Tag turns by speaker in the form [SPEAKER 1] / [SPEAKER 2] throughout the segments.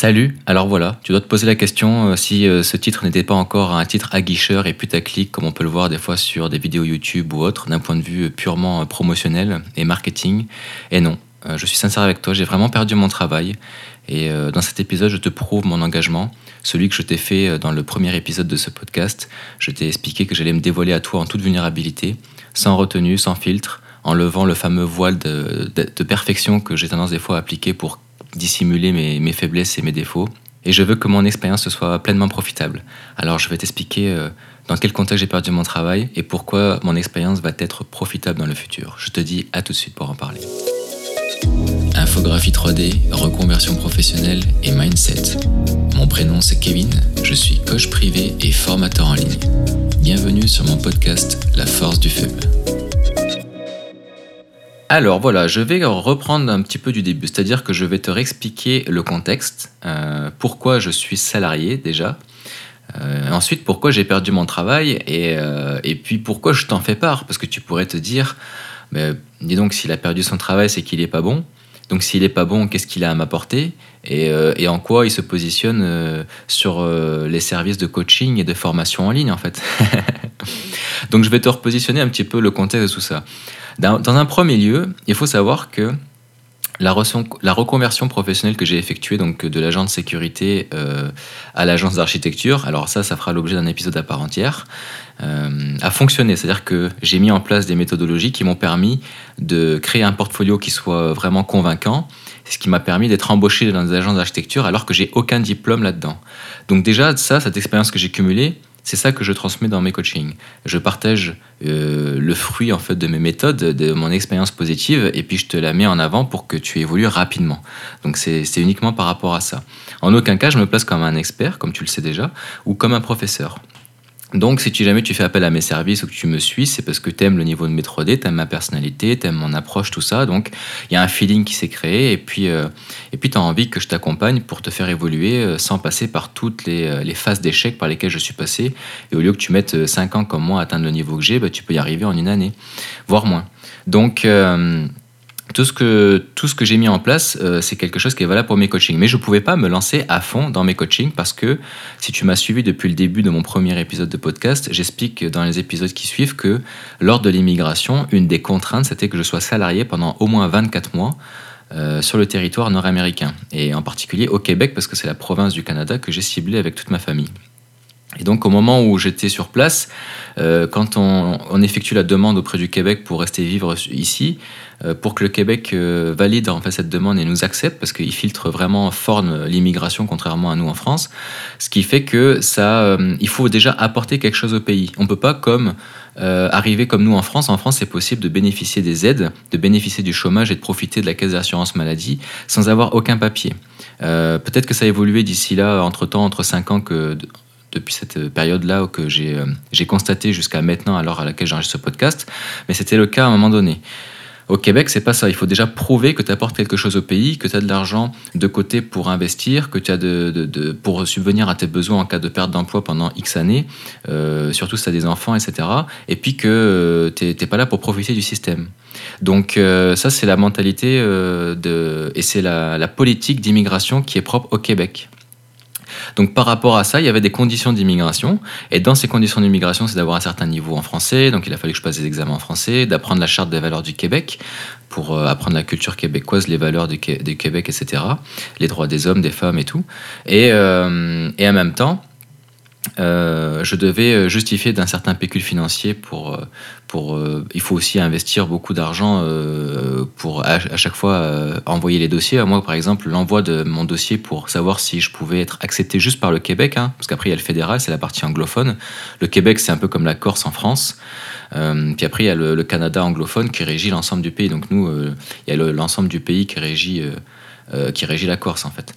[SPEAKER 1] Salut, alors voilà, tu dois te poser la question euh, si euh, ce titre n'était pas encore un titre aguicheur et putaclic comme on peut le voir des fois sur des vidéos YouTube ou autres, d'un point de vue purement euh, promotionnel et marketing. Et non, je suis sincère avec toi, j'ai vraiment perdu mon travail. Et dans cet épisode, je te prouve mon engagement, celui que je t'ai fait dans le premier épisode de ce podcast. Je t'ai expliqué que j'allais me dévoiler à toi en toute vulnérabilité, sans retenue, sans filtre, en levant le fameux voile de, de perfection que j'ai tendance des fois à appliquer pour dissimuler mes, faiblesses et mes défauts. Et je veux que mon expérience soit pleinement profitable. Alors je vais t'expliquer euh, dans quel contexte j'ai perdu mon travail et pourquoi mon expérience va être profitable dans le futur. Je te dis à tout de suite pour en parler. Infographie 3D, reconversion professionnelle et mindset. Mon prénom c'est Kevin, je suis coach privé et formateur en ligne. Bienvenue sur mon podcast La force du faible. Alors voilà, je vais reprendre un petit peu du début, c'est-à-dire que je vais te réexpliquer le contexte, euh, pourquoi je suis salarié déjà, euh, ensuite pourquoi j'ai perdu mon travail euh, et, puis pourquoi je t'en fais part, parce que tu pourrais te dire, mais, dis donc s'il a perdu son travail c'est qu'il n'est pas bon, donc s'il n'est pas bon qu'est-ce qu'il a à m'apporter? Et, et, en quoi il se positionne sur les services de coaching et de formation en ligne en fait? donc je vais te repositionner un petit peu le contexte de tout ça. Dans, un premier lieu, il faut savoir que la, reconversion professionnelle que j'ai effectuée, donc de l'agent de sécurité euh, à l'agence d'architecture, alors ça, ça fera l'objet d'un épisode à part entière, euh, a fonctionné. C'est-à-dire que j'ai mis en place des méthodologies qui m'ont permis de créer un portfolio qui soit vraiment convaincant, ce qui m'a permis d'être embauché dans des agences d'architecture alors que j'ai aucun diplôme là-dedans. Donc déjà, ça, cette expérience que j'ai cumulée, c'est ça que je transmets dans mes coachings. Je partage euh, le fruit en fait de mes méthodes, de mon expérience positive, et puis je te la mets en avant pour que tu évolues rapidement. Donc c'est uniquement par rapport à ça. En aucun cas, je me place comme un expert, comme tu le sais déjà, ou comme un professeur. Donc, si jamais tu fais appel à mes services ou que tu me suis, c'est parce que tu aimes le niveau de mes 3D, tu aimes ma personnalité, tu aimes mon approche, tout ça. Donc, il y a un feeling qui s'est créé et puis euh, puis tu as envie que je t'accompagne pour te faire évoluer euh, sans passer par toutes les, euh, les phases d'échec par lesquelles je suis passé. Et au lieu que tu mettes 5 ans comme moi à atteindre le niveau que j'ai, bah, tu peux y arriver en une année, voire moins. Donc, tout ce que, tout ce que j'ai mis en place, euh, c'est quelque chose qui est valable pour mes coachings. Mais je ne pouvais pas me lancer à fond dans mes coachings parce que si tu m'as suivi depuis le début de mon premier épisode de podcast, j'explique dans les épisodes qui suivent que lors de l'immigration, une des contraintes, c'était que je sois salarié pendant au moins 24 mois euh, sur le territoire nord-américain. Et en particulier au Québec parce que c'est la province du Canada que j'ai ciblée avec toute ma famille. Et donc au moment où j'étais sur place, euh, quand on, effectue la demande auprès du Québec pour rester vivre ici, pour que le Québec euh, valide en fait cette demande et nous accepte, parce qu'il filtre vraiment fort l'immigration contrairement à nous en France, ce qui fait que ça, il faut déjà apporter quelque chose au pays. On peut pas comme arriver comme nous en France. En France, c'est possible de bénéficier des aides, de bénéficier du chômage et de profiter de la caisse d'assurance maladie sans avoir aucun papier. Peut-être que ça a évolué d'ici là, entre temps, entre 5 ans que depuis cette période-là que euh, j'ai constaté jusqu'à maintenant, à l'heure à laquelle j'enregistre ce podcast, mais c'était le cas à un moment donné. Au Québec, c'est pas ça. Il faut déjà prouver que tu apportes quelque chose au pays, que tu as de l'argent de côté pour investir, que tu as de, pour subvenir à tes besoins en cas de perte d'emploi pendant X années, euh, surtout si tu as des enfants, etc. Et puis que euh, tu n'es pas là pour profiter du système. Donc ça, c'est la mentalité de, et c'est la politique d'immigration qui est propre au Québec. Donc par rapport à ça, il y avait des conditions d'immigration. Et dans ces conditions d'immigration, c'est d'avoir un certain niveau en français. Donc il a fallu que je passe des examens en français, d'apprendre la charte des valeurs du Québec pour euh, apprendre la culture québécoise, les valeurs du, Québec, etc. Les droits des hommes, des femmes et tout. Et, euh, et en même temps, euh, je devais euh, justifier d'un certain pécule financier pour, euh, pour il faut aussi investir beaucoup d'argent pour à, chaque fois envoyer les dossiers. Moi, par exemple, l'envoi de mon dossier pour savoir si je pouvais être accepté juste par le Québec, hein, parce qu'après il y a le fédéral, c'est la partie anglophone. Le Québec, c'est un peu comme la Corse en France. puis après, il y a le, Canada anglophone qui régit l'ensemble du pays. Donc nous, il y a l'ensemble du pays qui régit, qui régit la Corse en fait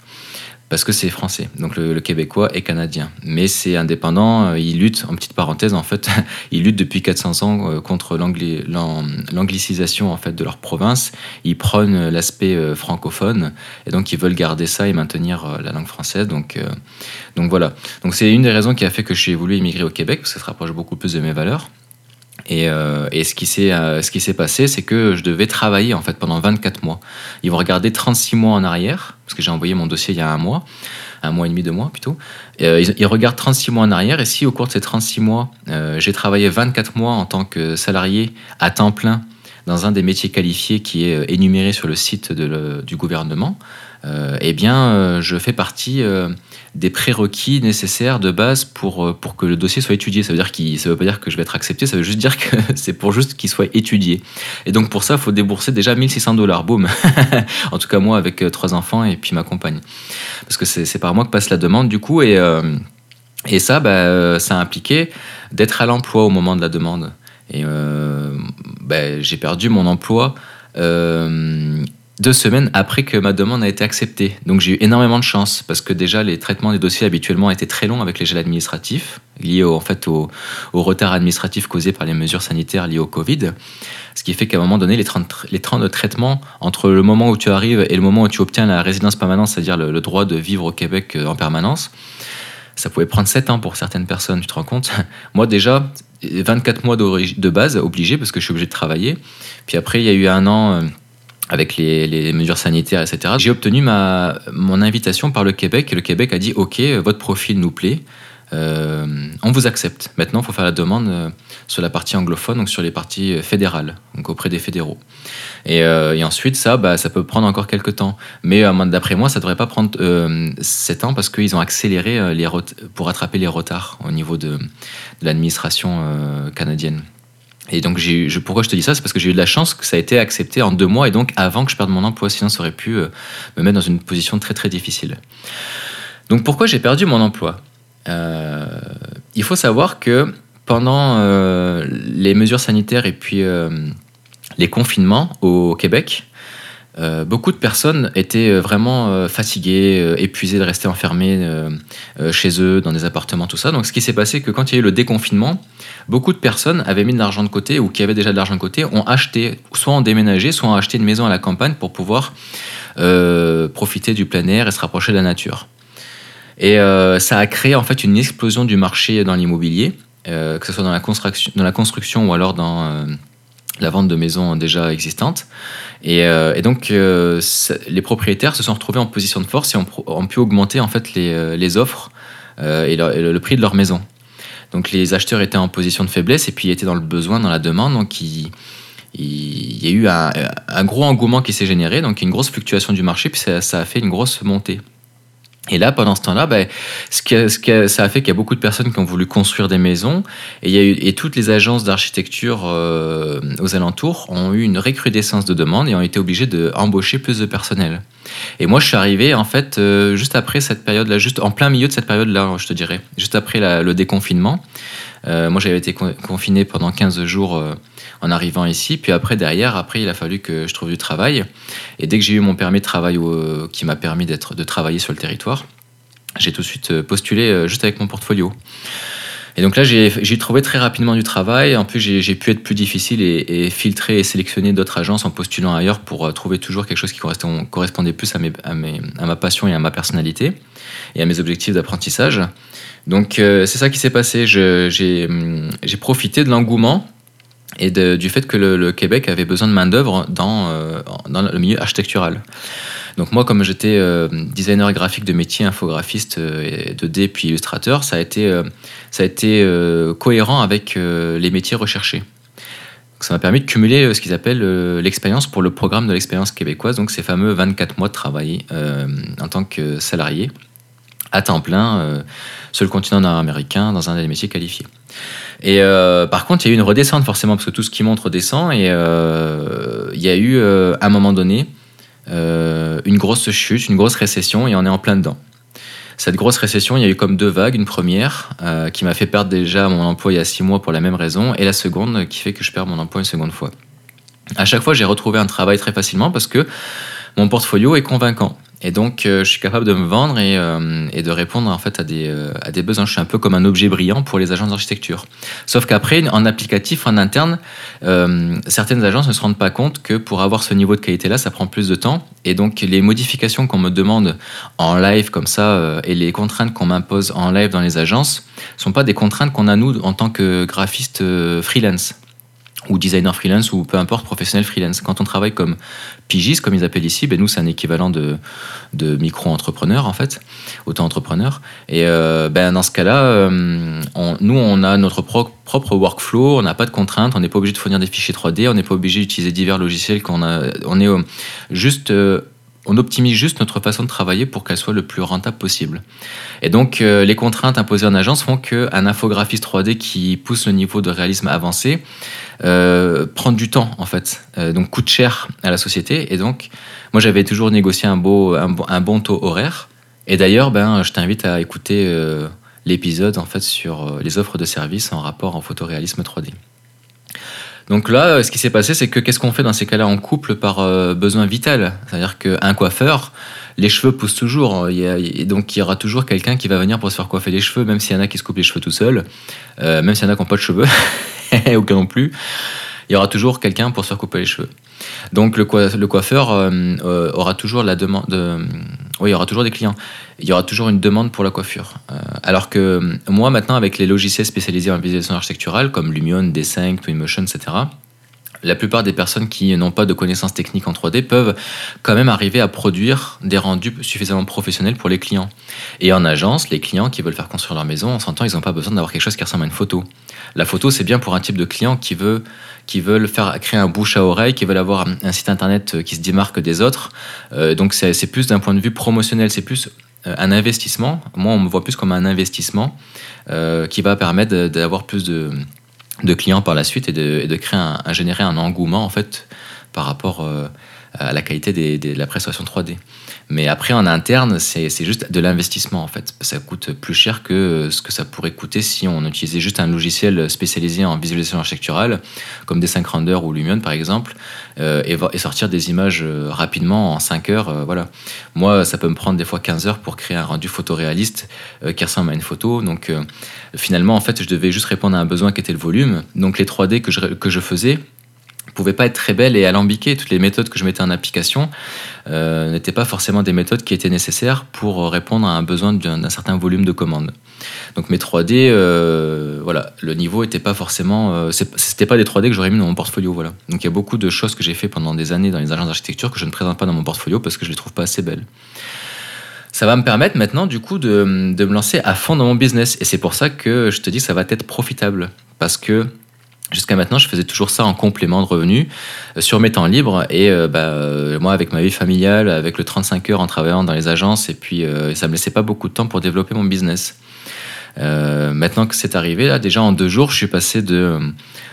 [SPEAKER 1] parce que c'est français. Donc le, québécois est canadien. Mais c'est indépendant, euh, il lutte, en petite parenthèse en fait, il lutte depuis 400 ans euh, contre l'anglicisation en fait de leur province. Ils prônent l'aspect euh, francophone et donc ils veulent garder ça et maintenir la langue française. Donc, donc voilà. Donc c'est une des raisons qui a fait que suis évolué immigrer au Québec, parce que ça se rapproche beaucoup plus de mes valeurs. Et, et, ce qui s'est passé, c'est que je devais travailler en fait pendant 24 mois. Ils vont regarder 36 mois en arrière, parce que j'ai envoyé mon dossier il y a un mois, un mois et demi, deux mois plutôt. ils, ils, regardent 36 mois en arrière, et si au cours de ces 36 mois, j'ai travaillé 24 mois en tant que salarié à temps plein dans un des métiers qualifiés qui est euh, énuméré sur le site du gouvernement, euh, eh bien, euh, je fais partie des prérequis nécessaires de base pour, pour que le dossier soit étudié. Ça veut dire ça veut pas dire que je vais être accepté, ça veut juste dire que c'est pour juste qu'il soit étudié. Et donc pour ça, il faut débourser déjà 1600 dollars, boum. en tout cas moi avec trois enfants et puis ma compagne, parce que c'est par moi que passe la demande du coup et et ça, bah, ça a impliqué d'être à l'emploi au moment de la demande. Et euh, ben, j'ai perdu mon emploi euh, deux semaines après que ma demande a été acceptée. Donc j'ai eu énormément de chance parce que déjà les traitements des dossiers habituellement étaient très longs avec les gels administratifs liés au, en fait au, retard administratif causé par les mesures sanitaires liées au Covid. Ce qui fait qu'à un moment donné, les, les temps de traitement entre le moment où tu arrives et le moment où tu obtiens la résidence permanente, c'est-à-dire le, le, droit de vivre au Québec euh, en permanence, ça pouvait prendre 7 ans pour certaines personnes, tu te rends compte? Moi déjà, 24 mois de base, obligé, parce que je suis obligé de travailler. Puis après, il y a eu un an euh, avec les, mesures sanitaires, etc. J'ai obtenu ma, mon invitation par le Québec et le Québec a dit OK, votre profil nous plaît, euh, on vous accepte. Maintenant, il faut faire la demande euh, sur la partie anglophone, donc sur les parties fédérales, donc auprès des fédéraux. Et, ensuite, ça, bah, ça peut prendre encore quelques temps. Mais d'après moi, ça ne devrait pas prendre 7 ans parce qu'ils ont accéléré pour rattraper les retards au niveau de, l'administration euh, canadienne. Et donc, je, pourquoi je te dis ça? C'est parce que j'ai eu de la chance que ça a été accepté en deux mois et donc avant que je perde mon emploi. Sinon, ça aurait pu euh, me mettre dans une position très très difficile. Donc, pourquoi j'ai perdu mon emploi? Euh, Il faut savoir que pendant les mesures sanitaires et puis les confinements au Québec, euh, beaucoup de personnes étaient euh, vraiment euh, fatiguées, épuisées de rester enfermées chez eux, dans des appartements, tout ça. Donc ce qui s'est passé, c'est que quand il y a eu le déconfinement, beaucoup de personnes avaient mis de l'argent de côté ou qui avaient déjà de l'argent de côté, ont acheté, soit ont déménagé, soit ont acheté une maison à la campagne pour pouvoir profiter du plein air et se rapprocher de la nature. Et ça a créé en fait une explosion du marché dans l'immobilier, que ce soit dans la dans la construction ou alors dans la vente de maisons déjà existantes. Et, euh, donc, euh, les propriétaires se sont retrouvés en position de force et ont, pu augmenter en fait les, euh, offres et, le, prix de leur maison. Donc, les acheteurs étaient en position de faiblesse et puis étaient dans le besoin, dans la demande. Donc, il, y a eu un, gros engouement qui s'est généré, donc une grosse fluctuation du marché, puis ça a fait une grosse montée. Et là, pendant ce temps-là, ben, ce que, ce ça a fait qu'il y a beaucoup de personnes qui ont voulu construire des maisons, et, il y a eu, et toutes les agences d'architecture euh, aux alentours ont eu une recrudescence de demandes et ont été obligées d'embaucher plus de personnel. Et moi, je suis arrivé en fait euh, juste après cette période-là, juste en plein milieu de cette période-là, je te dirais, juste après le déconfinement. Euh, moi, j'avais été confiné pendant 15 jours en arrivant ici. Puis après, derrière, après, il a fallu que je trouve du travail. Et dès que j'ai eu mon permis de travail qui m'a permis d'être, de travailler sur le territoire, j'ai tout de suite euh, postulé euh, juste avec mon portfolio. Et donc là, j'ai trouvé très rapidement du travail. En plus, j'ai pu être plus difficile et, filtrer et sélectionner d'autres agences en postulant ailleurs pour euh, trouver toujours quelque chose qui correspondait plus à, mes, à, ma passion et à ma personnalité et à mes objectifs d'apprentissage. Donc c'est ça qui s'est passé. J'ai profité de l'engouement et du fait que le, Québec avait besoin de main-d'œuvre dans, euh, dans, le milieu architectural. Donc, moi, comme j'étais euh, designer graphique de métier, infographiste, euh, 2D puis illustrateur, ça a été, ça a été cohérent avec les métiers recherchés. Ça m'a permis de cumuler ce qu'ils appellent l'expérience pour le programme de l'expérience québécoise, donc ces fameux 24 mois de travail en tant que salarié à temps plein sur le continent nord-américain dans un des métiers qualifiés. Et euh, par contre, il y a eu une redescente forcément, parce que tout ce qui monte redescend. Et euh, il y a eu, euh, à un moment donné, une grosse chute, une grosse récession, et on est en plein dedans. Cette grosse récession, il y a eu comme deux vagues. Une première qui m'a fait perdre déjà mon emploi il y a six mois pour la même raison, et la seconde qui fait que je perds mon emploi une seconde fois. À chaque fois, j'ai retrouvé un travail très facilement parce que mon portfolio est convaincant. Et donc, euh, je suis capable de me vendre et, euh, de répondre en fait à des, euh, à des besoins. Je suis un peu comme un objet brillant pour les agences d'architecture. Sauf qu'après, en applicatif, en interne, certaines agences ne se rendent pas compte que pour avoir ce niveau de qualité-là, ça prend plus de temps. Et donc, les modifications qu'on me demande en live comme ça et les contraintes qu'on m'impose en live dans les agences sont pas des contraintes qu'on a nous en tant que graphiste freelance. Ou designer freelance ou peu importe professionnel freelance. Quand on travaille comme pigiste, comme ils appellent ici, ben nous c'est un équivalent de, de micro-entrepreneur en fait, auto-entrepreneur. Et euh, ben dans ce cas-là, euh, nous on a notre propre workflow, on n'a pas de contraintes, on n'est pas obligé de fournir des fichiers 3D, on n'est pas obligé d'utiliser divers logiciels qu'on a, on est juste on optimise juste notre façon de travailler pour qu'elle soit le plus rentable possible. Et donc, euh, les contraintes imposées en agence font qu'un infographiste 3D qui pousse le niveau de réalisme avancé euh, prend du temps, en fait. Euh, donc, coûte cher à la société. Et donc, moi, j'avais toujours négocié un, beau, un, bon taux horaire. Et d'ailleurs, ben, je t'invite à écouter l'épisode, en fait, sur les offres de services en rapport en photoréalisme 3D. Donc là, ce qui s'est passé, c'est que qu'est-ce qu'on fait dans ces cas-là en couple par euh, besoin vital? C'est-à-dire qu'un coiffeur, les cheveux poussent toujours. Il donc il y aura toujours quelqu'un qui va venir pour se faire coiffer les cheveux, même s'il y en a qui se coupent les cheveux tout seul, euh, même s'il y en a qui n'ont pas de cheveux, aucun non plus. Il y aura toujours quelqu'un pour se faire couper les cheveux. Donc le, coiffeur euh, aura toujours la demande. Oui, il y aura toujours des clients. Il y aura toujours une demande pour la coiffure. alors que moi, maintenant, avec les logiciels spécialisés en visualisation architecturale, comme Lumion, D5, Twinmotion, etc., la plupart des personnes qui n'ont pas de connaissances techniques en 3D peuvent quand même arriver à produire des rendus suffisamment professionnels pour les clients. Et en agence, les clients qui veulent faire construire leur maison, on s'entend, ils n'ont pas besoin d'avoir quelque chose qui ressemble à une photo. La photo, c'est bien pour un type de client qui veut qui veulent faire créer un bouche à oreille, qui veulent avoir un site internet qui se démarque des autres. Euh, donc c'est plus d'un point de vue promotionnel, c'est plus euh, un investissement. Moi, on me voit plus comme un investissement euh, qui va permettre d'avoir plus de de clients par la suite et de, créer un, générer un engouement en fait par rapport euh, à la qualité de la prestation 3D. Mais après, en interne, c'est juste de l'investissement, en fait. Ça coûte plus cher que ce que ça pourrait coûter si on utilisait juste un logiciel spécialisé en visualisation architecturale, comme des 5 Render ou Lumion, par exemple, euh, et, sortir des images euh, rapidement en 5 heures. Euh, voilà. Moi, ça peut me prendre des fois 15 heures pour créer un rendu photoréaliste qui ressemble à une photo. Donc, finalement, en fait, je devais juste répondre à un besoin qui était le volume. Donc, les 3D que je, que je faisais, pouvaient pas être très belles et alambiquées. Toutes les méthodes que je mettais en application euh, n'étaient pas forcément des méthodes qui étaient nécessaires pour répondre à un besoin d'un certain volume de commandes. Donc mes 3D, euh, voilà, le niveau n'était pas forcément, euh, c'était pas des 3D que j'aurais mis dans mon portfolio, voilà. Donc il y a beaucoup de choses que j'ai fait pendant des années dans les agences d'architecture que je ne présente pas dans mon portfolio parce que je les trouve pas assez belles. Ça va me permettre maintenant du coup de, de me lancer à fond dans mon business et c'est pour ça que je te dis que ça va être profitable parce que Jusqu'à maintenant, je faisais toujours ça en complément de revenus euh, sur mes temps libres. Et euh, bah, euh, moi, avec ma vie familiale, avec le 35 heures en travaillant dans les agences, et puis ça me laissait pas beaucoup de temps pour développer mon business. maintenant que c'est arrivé, là, déjà en deux jours, je suis passé de,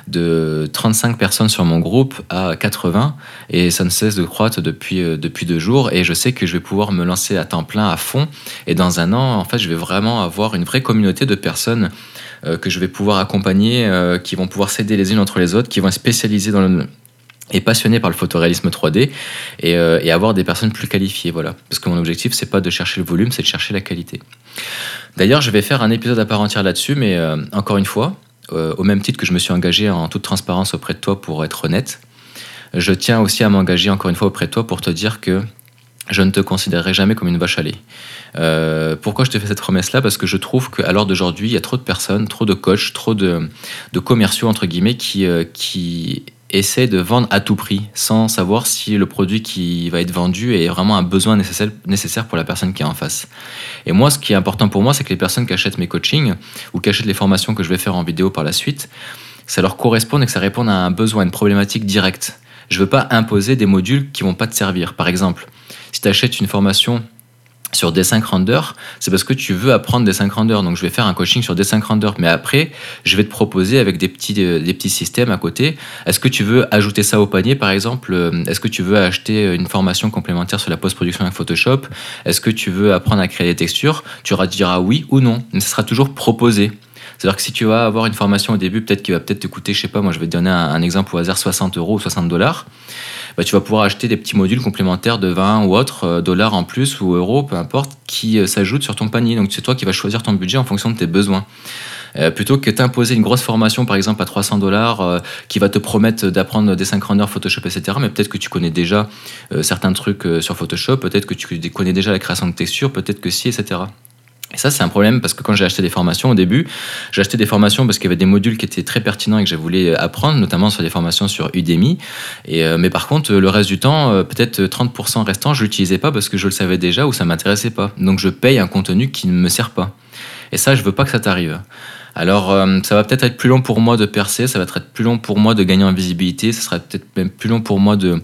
[SPEAKER 1] de 35 personnes sur mon groupe à 80 et ça ne cesse de croître depuis, depuis deux jours et je sais que je vais pouvoir me lancer à temps plein, à fond et dans un an, en fait, je vais vraiment avoir une vraie communauté de personnes euh, que je vais pouvoir accompagner, euh, qui vont pouvoir s'aider les unes entre les autres, qui vont être spécialisées dans le, et passionnés par le photoréalisme 3D euh, et, avoir des personnes plus qualifiées. Voilà. Parce que mon objectif, c'est pas de chercher le volume, c'est de chercher la qualité. D'ailleurs, je vais faire un épisode à part entière là-dessus, mais encore une fois, au même titre que je me suis engagé en toute transparence auprès de toi pour être honnête, je tiens aussi à m'engager encore une fois auprès de toi pour te dire que je ne te considérerai jamais comme une vache à lait. Euh, pourquoi je te fais cette promesse-là? Parce que je trouve qu'à l'heure d'aujourd'hui, il y a trop de personnes, trop de coachs, trop de, commerciaux, entre guillemets, qui, euh, qui essaient de vendre à tout prix, sans savoir si le produit qui va être vendu est vraiment un besoin nécessaire, nécessaire pour la personne qui est en face. Et moi, ce qui est important pour moi, c'est que les personnes qui achètent mes coachings ou qui achètent les formations que je vais faire en vidéo par la suite, ça leur corresponde et que ça réponde à un besoin, une problématique directe. Je ne veux pas imposer des modules qui vont pas te servir. Par exemple, si tu achètes une formation sur D5 Render, c'est parce que tu veux apprendre des 5 Render. Donc je vais faire un coaching sur D5 Render. Mais après, je vais te proposer avec des petits, euh, des petits systèmes à côté. Est-ce que tu veux ajouter ça au panier, par exemple? Euh, Est-ce que tu veux acheter une formation complémentaire sur la post-production avec Photoshop? Est-ce que tu veux apprendre à créer des textures? Tu diras oui ou non. Mais ce sera toujours proposé. C'est-à-dire que si tu vas avoir une formation au début, peut-être qui va peut-être te coûter, je sais pas, moi je vais te donner un, exemple au hasard, 60 euros ou 60 dollars, bah, tu vas pouvoir acheter des petits modules complémentaires de 20 ou autres euh, dollars en plus ou euros, peu importe, qui euh, s'ajoutent sur ton panier. Donc c'est toi qui vas choisir ton budget en fonction de tes besoins. Euh, plutôt que t'imposer une grosse formation, par exemple, à 300 dollars, qui va te promettre d'apprendre des synchronneurs Photoshop, etc. Mais peut-être que tu connais déjà certains trucs sur Photoshop, peut-être que tu connais déjà la création de textures, peut-être que si, etc. Et ça, c'est un problème parce que quand j'ai acheté des formations au début, j'ai acheté des formations parce qu'il y avait des modules qui étaient très pertinents et que je voulais apprendre, notamment sur des formations sur Udemy. Et, euh, mais par contre, le reste du temps, euh, peut-être 30% restant, je l'utilisais pas parce que je le savais déjà ou ça m'intéressait pas. Donc je paye un contenu qui ne me sert pas. Et ça, je veux pas que ça t'arrive. Alors, euh, ça va peut-être être plus long pour moi de percer, ça va être plus long pour moi de gagner en visibilité, ça sera peut-être même plus long pour moi de,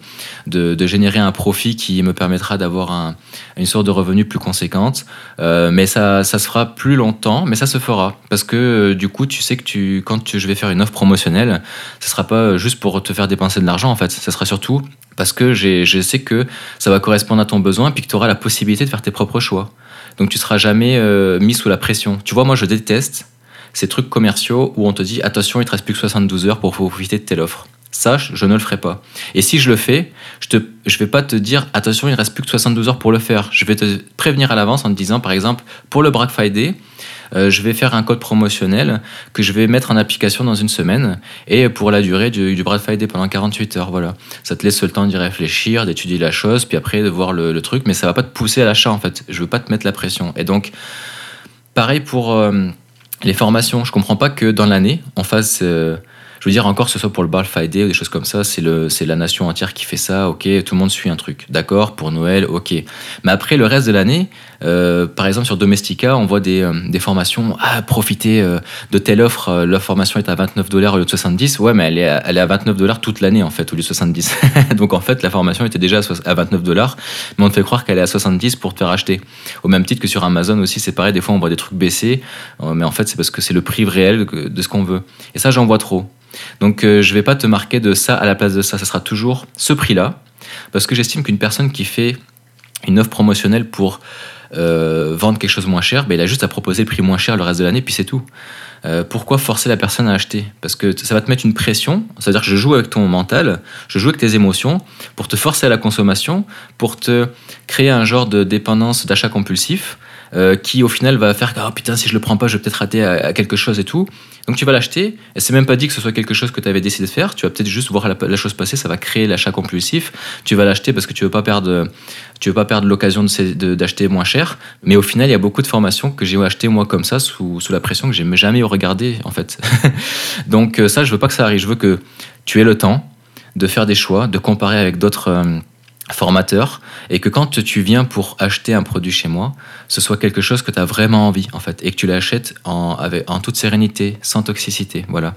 [SPEAKER 1] de, générer un profit qui me permettra d'avoir une sorte de revenu plus conséquente. Euh, mais ça, ça se fera plus longtemps, mais ça se fera. Parce que euh, du coup, tu sais que tu, quand je vais faire une offre promotionnelle, ce sera pas juste pour te faire dépenser de l'argent, en fait. Ça sera surtout parce que je sais que ça va correspondre à ton besoin et puis que tu auras la possibilité de faire tes propres choix. Donc tu seras jamais mis sous la pression. Tu vois, moi je déteste ces trucs commerciaux où on te dit attention, il te reste plus que 72 heures pour profiter de telle offre. Sache, je ne le ferai pas. Et si je le fais, je ne je vais pas te dire attention, il reste plus que 72 heures pour le faire. Je vais te prévenir à l'avance en te disant par exemple pour le Black Friday, euh, je vais faire un code promotionnel que je vais mettre en application dans une semaine et pour la durée du, du Black Friday pendant 48 heures. Voilà. Ça te laisse le temps d'y réfléchir, d'étudier la chose, puis après de voir le, truc, mais ça va pas te pousser à l'achat en fait. Je veux pas te mettre la pression. Et donc, pareil pour. Euh, les formations, je comprends pas que dans l'année, on fasse. Euh, je veux dire, encore, que ce soit pour le Black Friday ou des choses comme ça, c'est la nation entière qui fait ça, ok, tout le monde suit un truc. D'accord, pour Noël, ok. Mais après, le reste de l'année, euh, par exemple, sur Domestika, on voit des, euh, formations. Ah, profitez euh, de telle offre. La formation est à 29 dollars au lieu de 70. Ouais, mais elle est à, elle est à 29 dollars toute l'année, en fait, au lieu de 70. Donc, en fait, la formation était déjà à 29 dollars, mais on te fait croire qu'elle est à 70 pour te faire acheter. Au même titre que sur Amazon aussi, c'est pareil. Des fois, on voit des trucs baisser, mais en fait, c'est parce que c'est le prix réel de ce qu'on veut. Et ça, j'en vois trop. Donc, je vais pas te marquer de ça à la place de ça. Ça sera toujours ce prix-là, parce que j'estime qu'une personne qui fait une offre promotionnelle pour euh, vendre quelque chose moins cher, ben, il a juste à proposer le prix moins cher le reste de l'année, puis c'est tout. Euh, pourquoi forcer la personne à acheter? Parce que ça va te mettre une pression, c'est-à-dire que je joue avec ton mental, je joue avec tes émotions pour te forcer à la consommation, pour te créer un genre de dépendance d'achat compulsif euh, qui au final va faire que oh, putain si je le prends pas je vais peut-être rater à, quelque chose et tout. Donc tu vas l'acheter et c'est même pas dit que ce soit quelque chose que tu avais décidé de faire, tu vas peut-être juste voir la, chose passer, ça va créer l'achat compulsif. Tu vas l'acheter parce que tu veux pas perdre tu veux pas perdre l'occasion d'acheter moins cher, mais au final il y a beaucoup de formations que j'ai acheté moi comme ça sous, sous la pression que j'ai jamais regardé en fait. Donc euh, ça je veux pas que ça arrive, je veux que tu aies le temps de faire des choix, de comparer avec d'autres euh, formateur et que quand tu viens pour acheter un produit chez moi, ce soit quelque chose que tu as vraiment envie en fait et que tu l'achètes en, en toute sérénité, sans toxicité. Voilà.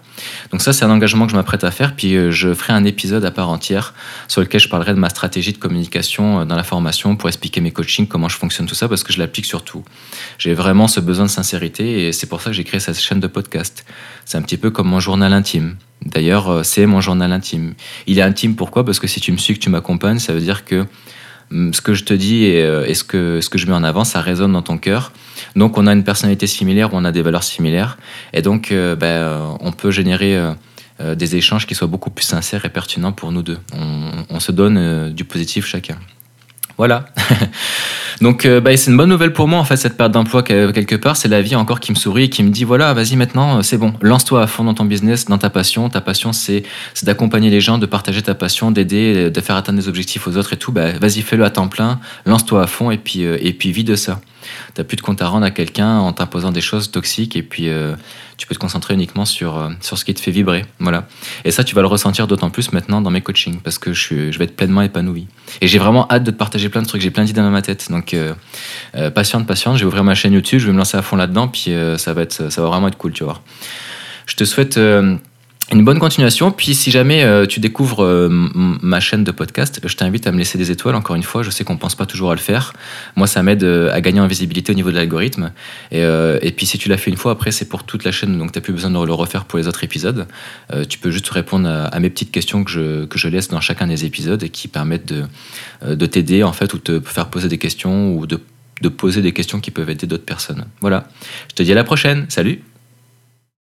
[SPEAKER 1] Donc ça c'est un engagement que je m'apprête à faire puis euh, je ferai un épisode à part entière sur lequel je parlerai de ma stratégie de communication euh, dans la formation pour expliquer mes coachings, comment je fonctionne tout ça parce que je l'applique sur tout. J'ai vraiment ce besoin de sincérité et c'est pour ça que j'ai créé cette chaîne de podcast. C'est un petit peu comme mon journal intime. D'ailleurs, euh, c'est mon journal intime. Il est intime pourquoi? Parce que si tu me suis, que tu m'accompagnes, ça veut dire que mm, ce que je te dis et, euh, ce, que, ce que je mets en avant, ça résonne dans ton cœur. Donc on a une personnalité similaire, on a des valeurs similaires. Et donc euh, ben, on peut générer des échanges qui soient beaucoup plus sincères et pertinents pour nous deux. On, se donne du positif chacun. Voilà. Donc euh, bah, c'est une bonne nouvelle pour moi en fait cette perte d'emploi quelque part, c'est la vie encore qui me sourit et qui me dit voilà vas-y maintenant euh, c'est bon, lance-toi à fond dans ton business, dans ta passion. Ta passion c'est d'accompagner les gens, de partager ta passion, d'aider, de faire atteindre des objectifs aux autres et tout. Bah, vas-y fais-le à temps plein, lance-toi à fond et puis euh, et puis vis de ça. T'as plus de compte à rendre à quelqu'un en t'imposant des choses toxiques et puis tu peux te concentrer uniquement sur, euh, sur ce qui te fait vibrer. Voilà. Et ça, tu vas le ressentir d'autant plus maintenant dans mes coachings parce que je, je vais être pleinement épanoui. Et j'ai vraiment hâte de te partager plein de trucs. J'ai plein d'idées dans ma tête. Donc, euh, euh, patiente, patiente. Je vais ouvrir ma chaîne YouTube. Je vais me lancer à fond là-dedans. Puis ça, va être, ça va vraiment être cool, tu vois. Je te souhaite une bonne continuation. Puis si jamais euh, tu découvres euh, ma chaîne de podcast, je t'invite à me laisser des étoiles. Encore une fois, je sais qu'on pense pas toujours à le faire. Moi, ça m'aide euh, à gagner en visibilité au niveau de l'algorithme. Et, et, puis si tu l'as fait une fois, après c'est pour toute la chaîne, donc tu n'as plus besoin de le refaire pour les autres épisodes. tu peux juste répondre à, mes petites questions que je, que je laisse dans chacun des épisodes et qui permettent de, de t'aider en fait ou te faire poser des questions ou de, de poser des questions qui peuvent aider d'autres personnes. Voilà. Je te dis à la prochaine. Salut